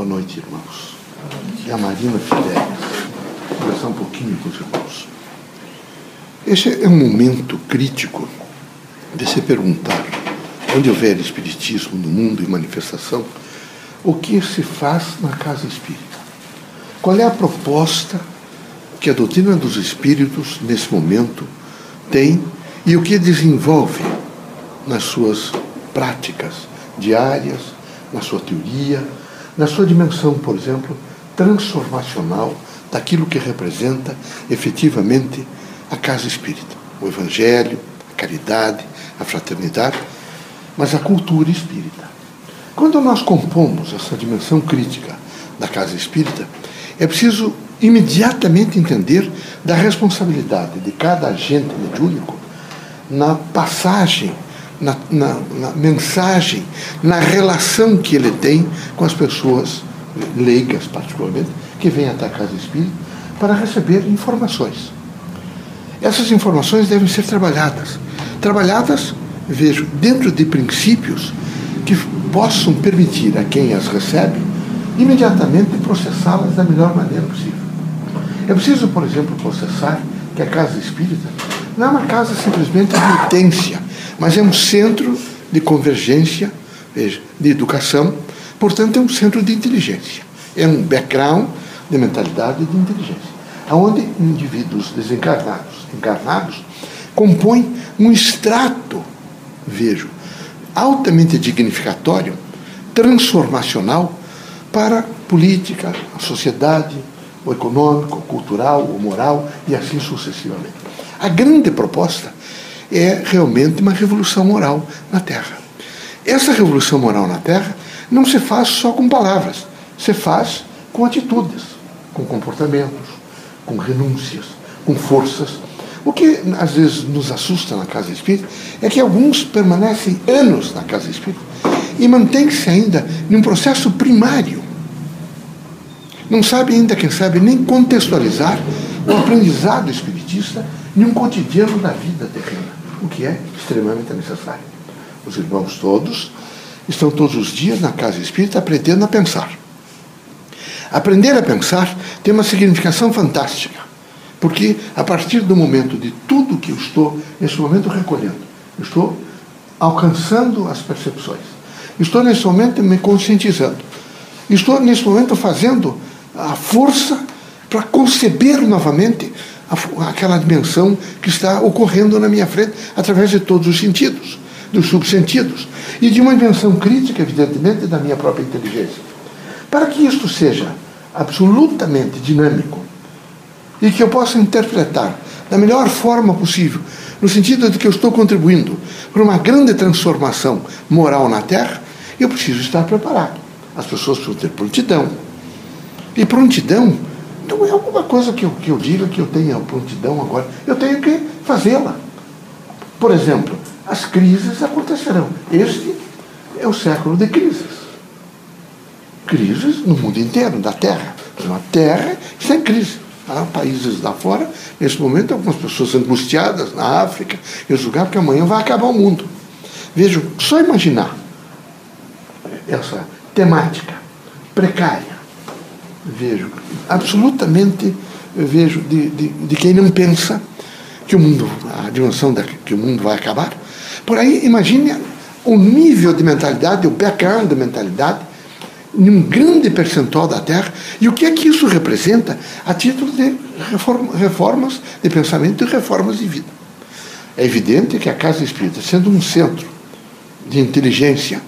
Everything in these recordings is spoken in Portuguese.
Boa noite, irmãos. E a Marina Fidelis. Conversar um pouquinho com os irmãos. Esse é um momento crítico de se perguntar, onde houver espiritismo no mundo e manifestação, o que se faz na casa espírita? Qual é a proposta que a doutrina dos espíritos, nesse momento, tem e o que desenvolve nas suas práticas diárias, na sua teoria, na sua dimensão, por exemplo, transformacional daquilo que representa efetivamente a casa espírita, o evangelho, a caridade, a fraternidade, mas a cultura espírita. Quando nós compomos essa dimensão crítica da casa espírita, é preciso imediatamente entender da responsabilidade de cada agente mediúnico na passagem, na, na, na, mensagem, na relação que ele tem com as pessoas leigas, particularmente, que vêm até a casa espírita para receber informações. Essas informações devem ser trabalhadas. Trabalhadas, vejo, dentro de princípios que possam permitir a quem as recebe imediatamente processá-las da melhor maneira possível. É preciso, por exemplo, processar que a casa espírita não é uma casa simplesmente de utência, mas é um centro de convergência, veja, de educação, portanto é um centro de inteligência. É um background de mentalidade e de inteligência, onde indivíduos desencarnados, encarnados, compõem um extrato, vejo, altamente dignificatório, transformacional para a política, a sociedade, o econômico, o cultural, o moral e assim sucessivamente. A grande proposta é realmente uma revolução moral na Terra. Essa revolução moral na Terra não se faz só com palavras, se faz com atitudes, com comportamentos, com renúncias, com forças. O que às vezes nos assusta na casa espírita é que alguns permanecem anos na casa espírita e mantêm-se ainda num processo primário. Não sabe ainda, quem sabe, nem contextualizar o aprendizado espiritista num cotidiano da vida terrena, o que é extremamente necessário. Os irmãos todos estão todos os dias na casa espírita aprendendo a pensar. Aprender a pensar tem uma significação fantástica, porque a partir do momento de tudo que eu estou, nesse momento, recolhendo, eu estou alcançando as percepções, estou nesse momento me conscientizando, estou nesse momento fazendo a força para conceber novamente aquela dimensão que está ocorrendo na minha frente através de todos os sentidos, dos subsentidos, e de uma dimensão crítica, evidentemente, da minha própria inteligência. Para que isto seja absolutamente dinâmico e que eu possa interpretar da melhor forma possível, no sentido de que eu estou contribuindo para uma grande transformação moral na Terra, eu preciso estar preparado. As pessoas precisam ter prontidão. E prontidão não é alguma coisa que eu, que eu diga que eu tenha prontidão agora. Eu tenho que fazê-la. Por exemplo, as crises acontecerão. Este é o século de crises. Crises no mundo inteiro, da Terra. A Terra está em crise. Há países lá fora, nesse momento, algumas pessoas angustiadas na África, em outros porque amanhã vai acabar o mundo. Vejam, só imaginar essa temática precária, vejo, absolutamente vejo de, de, de quem não pensa que o mundo, a dimensão da, que o mundo vai acabar. Por aí, imagine o nível de mentalidade, o background de mentalidade num grande percentual da Terra. E o que é que isso representa a título de reforma, reformas de pensamento e reformas de vida? É evidente que a Casa Espírita, sendo um centro de inteligência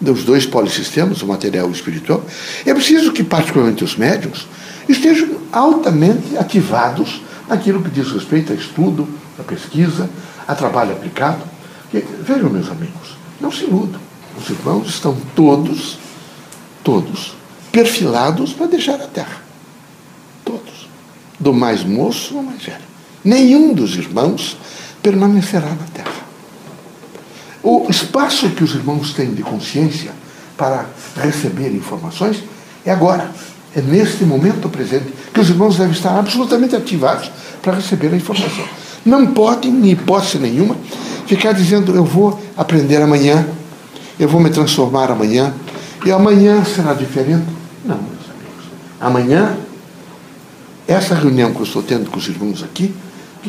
dos dois polissistemas, o material e o espiritual, é preciso que, particularmente os médiums, estejam altamente ativados naquilo que diz respeito a estudo, a pesquisa, a trabalho aplicado. vejam, meus amigos, não se iludam. Os irmãos estão todos todos perfilados para deixar a terra. Todos. Do mais moço ao mais velho. Nenhum dos irmãos permanecerá na terra. O espaço que os irmãos têm de consciência para receber informações é agora. É neste momento presente que os irmãos devem estar absolutamente ativados para receber a informação. Não podem, em hipótese nenhuma, ficar dizendo eu vou aprender amanhã, eu vou me transformar amanhã, e amanhã será diferente. Não, meus amigos. Amanhã, essa reunião que eu estou tendo com os irmãos aqui,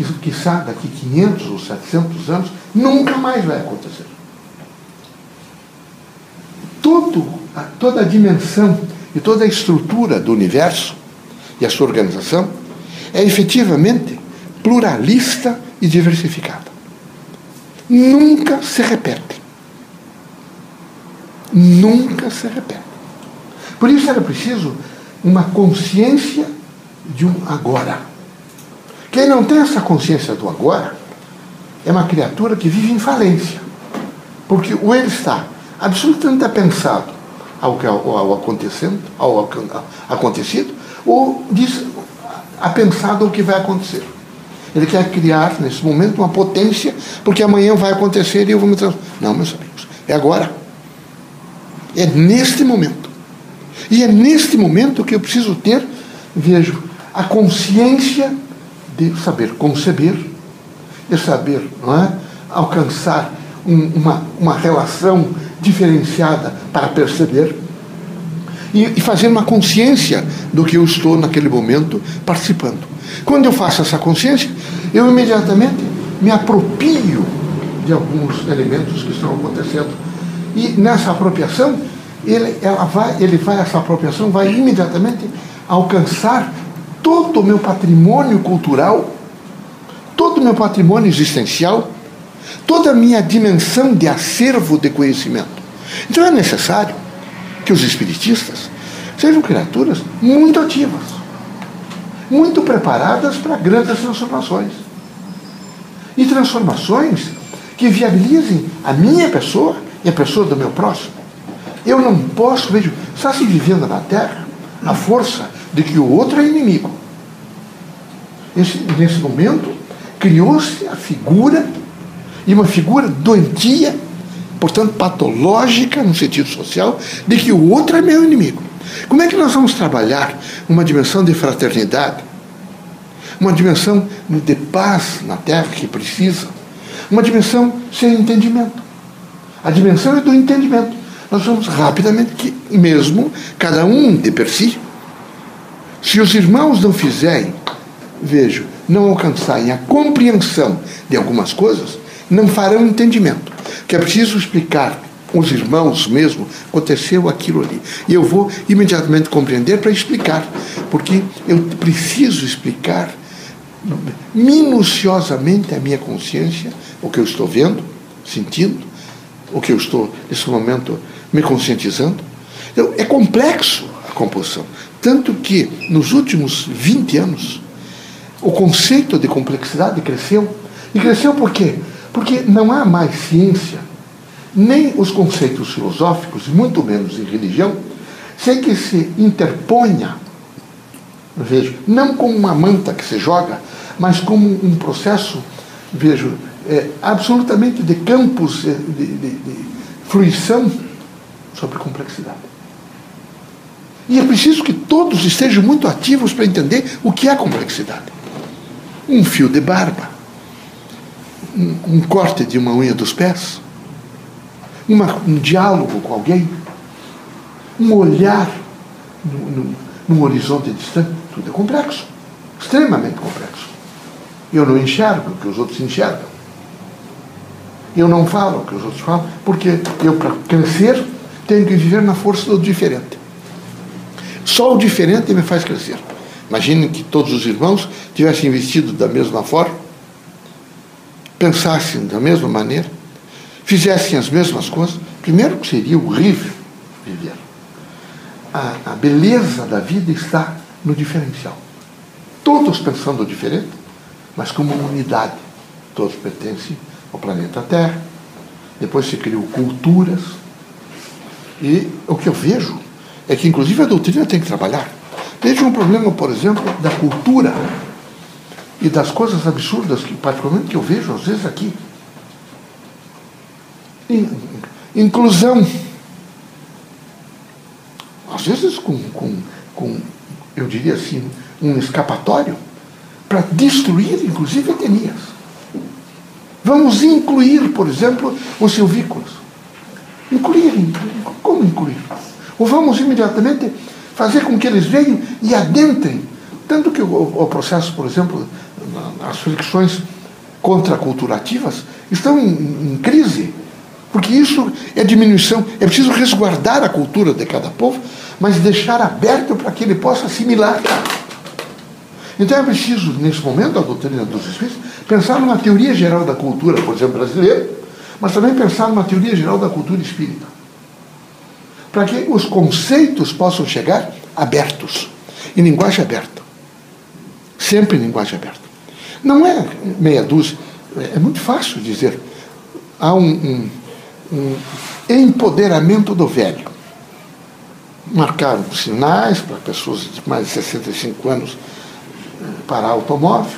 que, sabe daqui 500 ou 700 anos, nunca mais vai acontecer. Todo, toda a dimensão e toda a estrutura do universo e a sua organização é efetivamente pluralista e diversificada. Nunca se repete. Nunca se repete. Por isso era preciso uma consciência de um agora. Quem não tem essa consciência do agora é uma criatura que vive em falência. Porque ou ele está absolutamente apensado ao, ao, ao acontecendo, ao, ao acontecido, ou diz apensado ao que vai acontecer. Ele quer criar, nesse momento, uma potência, porque amanhã vai acontecer e eu vou me transformar. Não, meus amigos, é agora. É neste momento. E é neste momento que eu preciso ter, vejo, a consciência de saber conceber, de saber não é, alcançar um, uma, uma relação diferenciada para perceber e, e fazer uma consciência do que eu estou naquele momento participando. Quando eu faço essa consciência, eu imediatamente me apropio de alguns elementos que estão acontecendo. E nessa apropriação, ele, ela vai, ele vai, essa apropriação vai imediatamente alcançar todo o meu patrimônio cultural, todo o meu patrimônio existencial, toda a minha dimensão de acervo de conhecimento. Então é necessário que os espiritistas sejam criaturas muito ativas, muito preparadas para grandes transformações. E transformações que viabilizem a minha pessoa e a pessoa do meu próximo. Eu não posso, vejo, está se vivendo na Terra a força de que o outro é inimigo. Esse, nesse momento, criou-se a figura, e uma figura doentia, portanto patológica no sentido social, de que o outro é meu inimigo. Como é que nós vamos trabalhar uma dimensão de fraternidade, uma dimensão de paz na Terra que precisa, uma dimensão sem entendimento? A dimensão é do entendimento. Nós vamos rapidamente, que mesmo cada um de per si, se os irmãos não fizerem, vejo, não alcançarem a compreensão de algumas coisas, não farão entendimento. Que é preciso explicar os irmãos mesmo, aconteceu aquilo ali. E eu vou imediatamente compreender para explicar, porque eu preciso explicar minuciosamente a minha consciência, o que eu estou vendo, sentindo, o que eu estou nesse momento me conscientizando. Então, é complexo a composição. Tanto que, nos últimos 20 anos, o conceito de complexidade cresceu. E cresceu por quê? Porque não há mais ciência, nem os conceitos filosóficos, muito menos em religião, sem que se interponha, vejo, não como uma manta que se joga, mas como um processo, vejo, é, absolutamente de campos de, de, de fruição sobre complexidade. E é preciso que todos estejam muito ativos para entender o que é complexidade. Um fio de barba, um, um corte de uma unha dos pés, uma, um diálogo com alguém, um olhar no, num horizonte distante, tudo é complexo, extremamente complexo. Eu não enxergo o que os outros enxergam. Eu não falo o que os outros falam, porque eu, para crescer, tenho que viver na força do diferente. Só o diferente me faz crescer. Imagine que todos os irmãos tivessem investido da mesma forma, pensassem da mesma maneira, fizessem as mesmas coisas. Primeiro que seria horrível viver. A, a beleza da vida está no diferencial. Todos pensando diferente, mas como uma unidade. Todos pertencem ao planeta Terra. Depois se criou culturas, e o que eu vejo é que, inclusive, a doutrina tem que trabalhar. Veja um problema, por exemplo, da cultura e das coisas absurdas que, particularmente, que eu vejo às vezes aqui. Inclusão. Às vezes com, com, com eu diria assim, um escapatório para destruir, inclusive, etnias. Vamos incluir, por exemplo, os silvícolas. Incluir, como incluir? Ou vamos imediatamente fazer com que eles venham e adentrem. Tanto que o, o processo, por exemplo, as fricções contraculturativas estão em, em crise, porque isso é diminuição. É preciso resguardar a cultura de cada povo, mas deixar aberto para que ele possa assimilar. Então é preciso, nesse momento, a doutrina dos Espíritos, pensar numa teoria geral da cultura, por exemplo, brasileira, mas também pensar numa teoria geral da cultura espírita. Para que os conceitos possam chegar abertos, em linguagem aberta. Sempre em linguagem aberta. Não é meia dúzia, é muito fácil dizer. Há um, um, um empoderamento do velho. Marcaram sinais para pessoas de mais de 65 anos parar automóvel,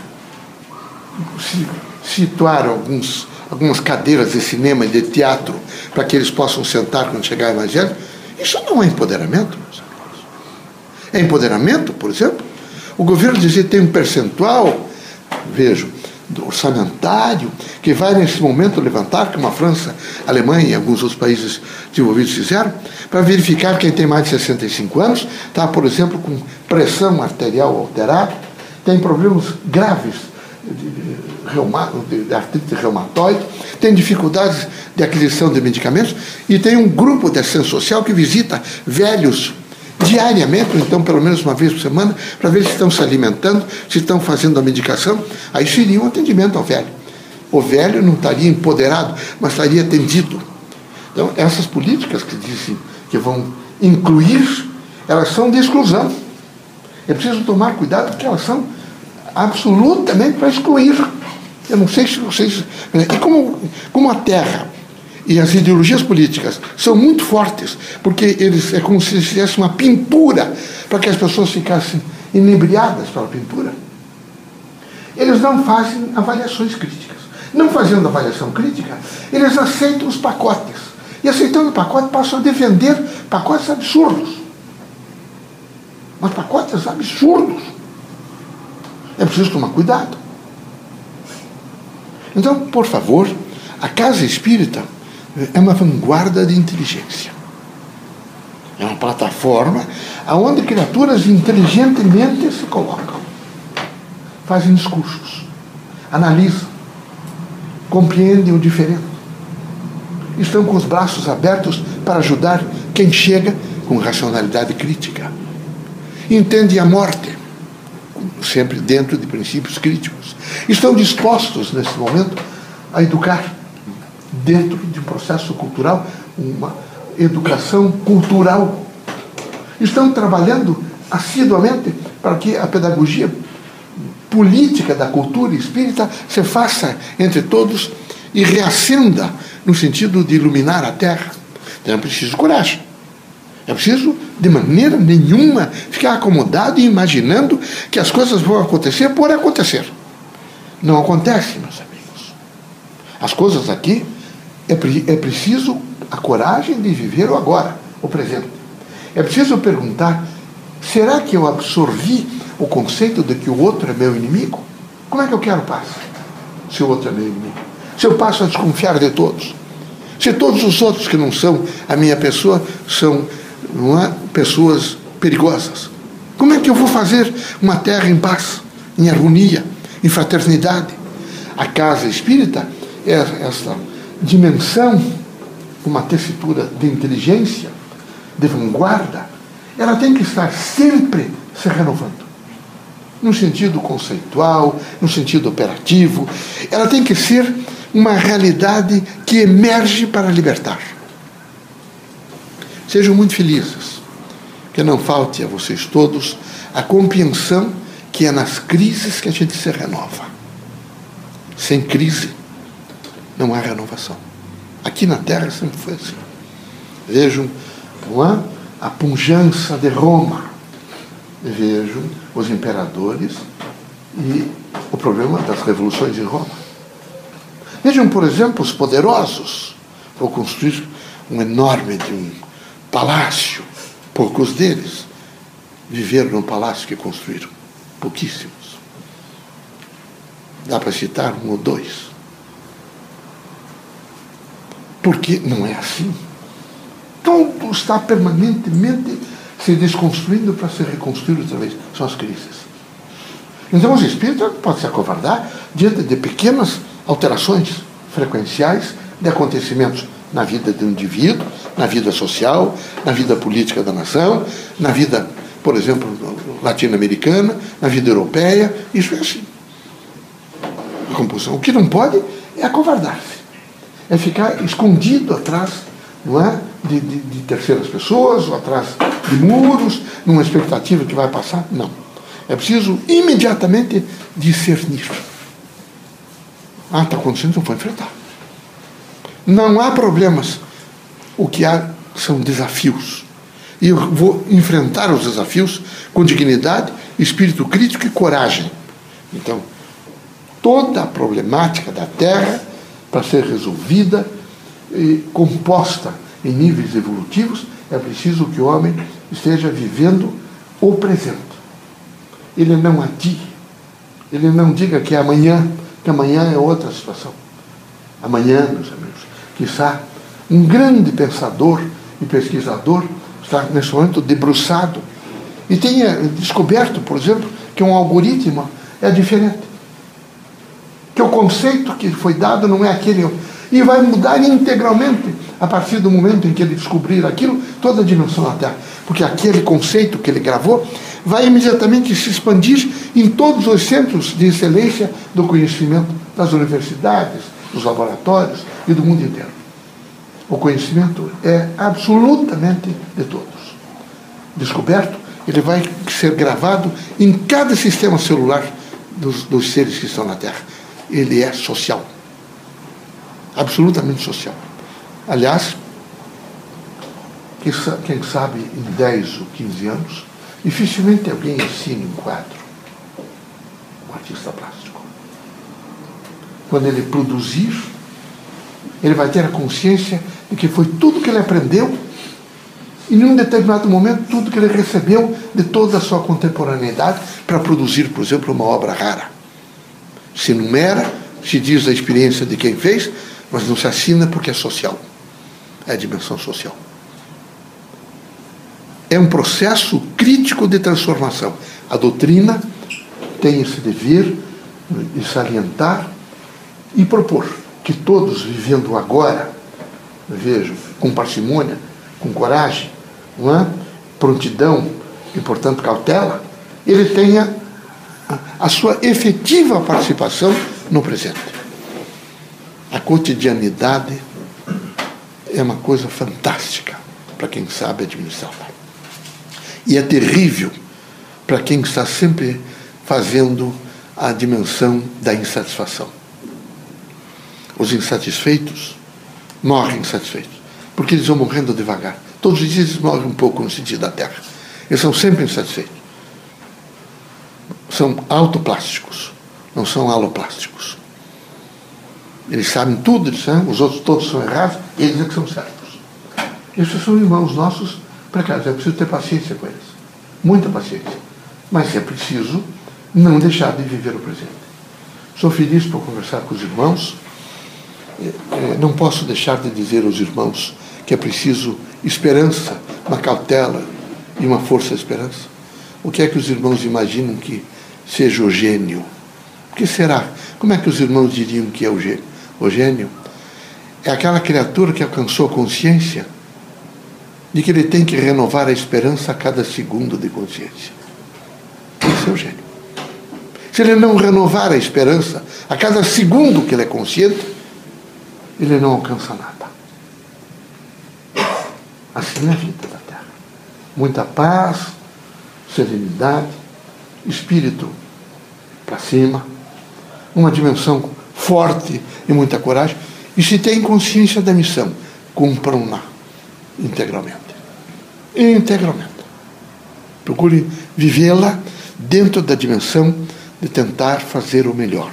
situaram alguns, algumas cadeiras de cinema e de teatro para que eles possam sentar quando chegar o Evangelho. Isso não é empoderamento, meus amigos. É empoderamento, por exemplo? O governo dizia que tem um percentual, vejo, orçamentário, que vai nesse momento levantar, como a França, a Alemanha e alguns outros países desenvolvidos fizeram, para verificar quem tem mais de 65 anos, está, por exemplo, com pressão arterial alterada, tem problemas graves de, de artrite reumatoide, tem dificuldades de aquisição de medicamentos e tem um grupo de assistência social que visita velhos diariamente, ou então pelo menos uma vez por semana, para ver se estão se alimentando, se estão fazendo a medicação. Aí seria um atendimento ao velho. O velho não estaria empoderado, mas estaria atendido. Então, essas políticas que dizem que vão incluir, elas são de exclusão. É preciso tomar cuidado porque elas são absolutamente para excluir. Eu não sei se vocês. E como, como a Terra e as ideologias políticas são muito fortes, porque eles é como se fizesse uma pintura para que as pessoas ficassem inebriadas pela pintura. Eles não fazem avaliações críticas. Não fazendo avaliação crítica, eles aceitam os pacotes. E aceitando o pacote, passam a defender pacotes absurdos. Mas pacotes absurdos. É preciso tomar cuidado. Então, por favor, a casa espírita é uma vanguarda de inteligência. É uma plataforma onde criaturas inteligentemente se colocam, fazem discursos, analisam, compreendem o diferente. Estão com os braços abertos para ajudar quem chega com racionalidade crítica. Entendem a morte, sempre dentro de princípios críticos. Estão dispostos, nesse momento, a educar dentro de um processo cultural, uma educação cultural. Estão trabalhando assiduamente para que a pedagogia política da cultura espírita se faça entre todos e reacenda no sentido de iluminar a terra. Então é preciso coragem. É preciso, de maneira nenhuma, ficar acomodado e imaginando que as coisas vão acontecer por acontecer. Não acontece, meus amigos. As coisas aqui é, é preciso a coragem de viver o agora, o presente. É preciso perguntar: será que eu absorvi o conceito de que o outro é meu inimigo? Como é que eu quero paz? Se o outro é meu inimigo. Se eu passo a desconfiar de todos. Se todos os outros que não são a minha pessoa são não é? pessoas perigosas. Como é que eu vou fazer uma terra em paz, em harmonia, em fraternidade? A casa espírita é essa dimensão, uma tessitura de inteligência, de vanguarda, ela tem que estar sempre se renovando. No sentido conceitual, no sentido operativo, ela tem que ser uma realidade que emerge para libertar. Sejam muito felizes. Que não falte a vocês todos a compreensão que é nas crises que a gente se renova. Sem crise, não há renovação. Aqui na Terra sempre foi assim. Vejam não a punjança de Roma. Vejam os imperadores e o problema das revoluções em Roma. Vejam, por exemplo, os poderosos. Vou construir um enorme de um palácio. Poucos deles viveram no palácio que construíram. Pouquíssimos. Dá para citar um ou dois. Porque não é assim. Tudo está permanentemente se desconstruindo para se reconstruir outra vez. São as crises. Então, os espíritos podem se acovardar diante de pequenas alterações frequenciais de acontecimentos na vida do indivíduo, na vida social, na vida política da nação, na vida, por exemplo, latino-americana, na vida europeia. Isso é assim. A compulsão. O que não pode é acovardar-se. É ficar escondido atrás não é? De, de, de, terceiras pessoas, ou atrás de muros, numa expectativa que vai passar. Não. É preciso imediatamente discernir. Ah, está acontecendo, então vou enfrentar. Não há problemas. O que há são desafios. E eu vou enfrentar os desafios com dignidade, espírito crítico e coragem. Então, toda a problemática da Terra, para ser resolvida e composta em níveis evolutivos, é preciso que o homem esteja vivendo o presente. Ele não adie. Ele não diga que é amanhã, que amanhã é outra situação. Amanhã, meus amigos, quizá um grande pensador e pesquisador está nesse momento debruçado e tenha descoberto, por exemplo, que um algoritmo é diferente. Que o conceito que foi dado não é aquele. E vai mudar integralmente a partir do momento em que ele descobrir aquilo, toda a dimensão da Terra. Porque aquele conceito que ele gravou vai imediatamente se expandir em todos os centros de excelência do conhecimento das universidades, dos laboratórios e do mundo inteiro. O conhecimento é absolutamente de todos. Descoberto, ele vai ser gravado em cada sistema celular dos, dos seres que estão na Terra. Ele é social. Absolutamente social. Aliás, quem sabe em 10 ou 15 anos, dificilmente alguém ensina um quadro. Um artista plástico. Quando ele produzir, ele vai ter a consciência de que foi tudo que ele aprendeu e, em um determinado momento, tudo que ele recebeu de toda a sua contemporaneidade para produzir, por exemplo, uma obra rara. Se numera, se diz a experiência de quem fez, mas não se assina porque é social. É a dimensão social. É um processo crítico de transformação. A doutrina tem esse dever de salientar e propor que todos vivendo agora, vejo, com parcimônia, com coragem, é? prontidão e, portanto, cautela, ele tenha a sua efetiva participação no presente. A cotidianidade é uma coisa fantástica para quem sabe administrar. E é terrível para quem está sempre fazendo a dimensão da insatisfação. Os insatisfeitos morrem insatisfeitos, porque eles vão morrendo devagar. Todos os dias eles morrem um pouco no sentido da Terra. Eles são sempre insatisfeitos. São autoplásticos, não são aloplásticos. Eles sabem tudo, eles sabem, os outros todos são errados, eles é que são certos. Esses são irmãos nossos precários. É preciso ter paciência com eles. Muita paciência. Mas é preciso não deixar de viver o presente. Sou feliz por conversar com os irmãos não posso deixar de dizer aos irmãos que é preciso esperança, uma cautela e uma força de esperança. O que é que os irmãos imaginam que seja o gênio? O que será? Como é que os irmãos diriam que é o gênio? O gênio é aquela criatura que alcançou a consciência de que ele tem que renovar a esperança a cada segundo de consciência. Esse é o gênio. Se ele não renovar a esperança a cada segundo que ele é consciente, ele não alcança nada. Assim é a vida da Terra. Muita paz, serenidade, espírito para cima, uma dimensão forte e muita coragem. E se tem consciência da missão, cumpram-na integralmente. Integralmente. Procure vivê-la dentro da dimensão de tentar fazer o melhor.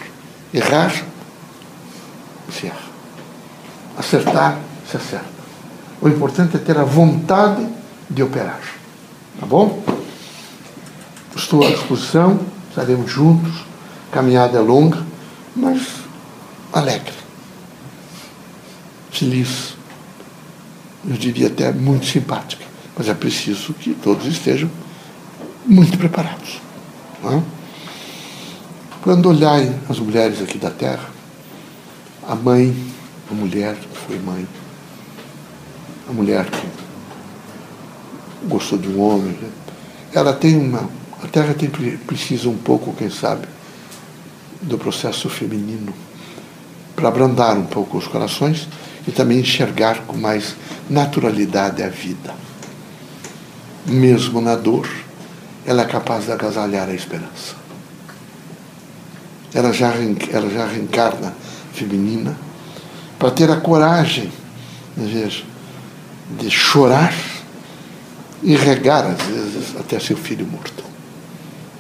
Errar, se erra acertar, se acerta. O importante é ter a vontade de operar. Tá bom? Estou à disposição, estaremos juntos. Caminhada é longa, mas alegre, feliz. Eu diria até muito simpática. Mas é preciso que todos estejam muito preparados. É? Quando olharem as mulheres aqui da Terra, a mãe, a mulher que foi mãe, a mulher que gostou de um homem, né? ela tem uma. A Terra tem, precisa um pouco, quem sabe, do processo feminino para abrandar um pouco os corações e também enxergar com mais naturalidade a vida. Mesmo na dor, ela é capaz de agasalhar a esperança. Ela já, ela já reencarna feminina para ter a coragem veja, de chorar e regar, às vezes, até seu filho morto.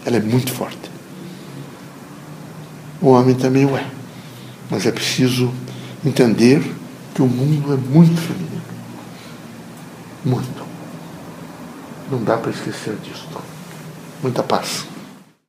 Ela é muito forte. O homem também o é. Mas é preciso entender que o mundo é muito feminino. Muito. Não dá para esquecer disso. Muita paz.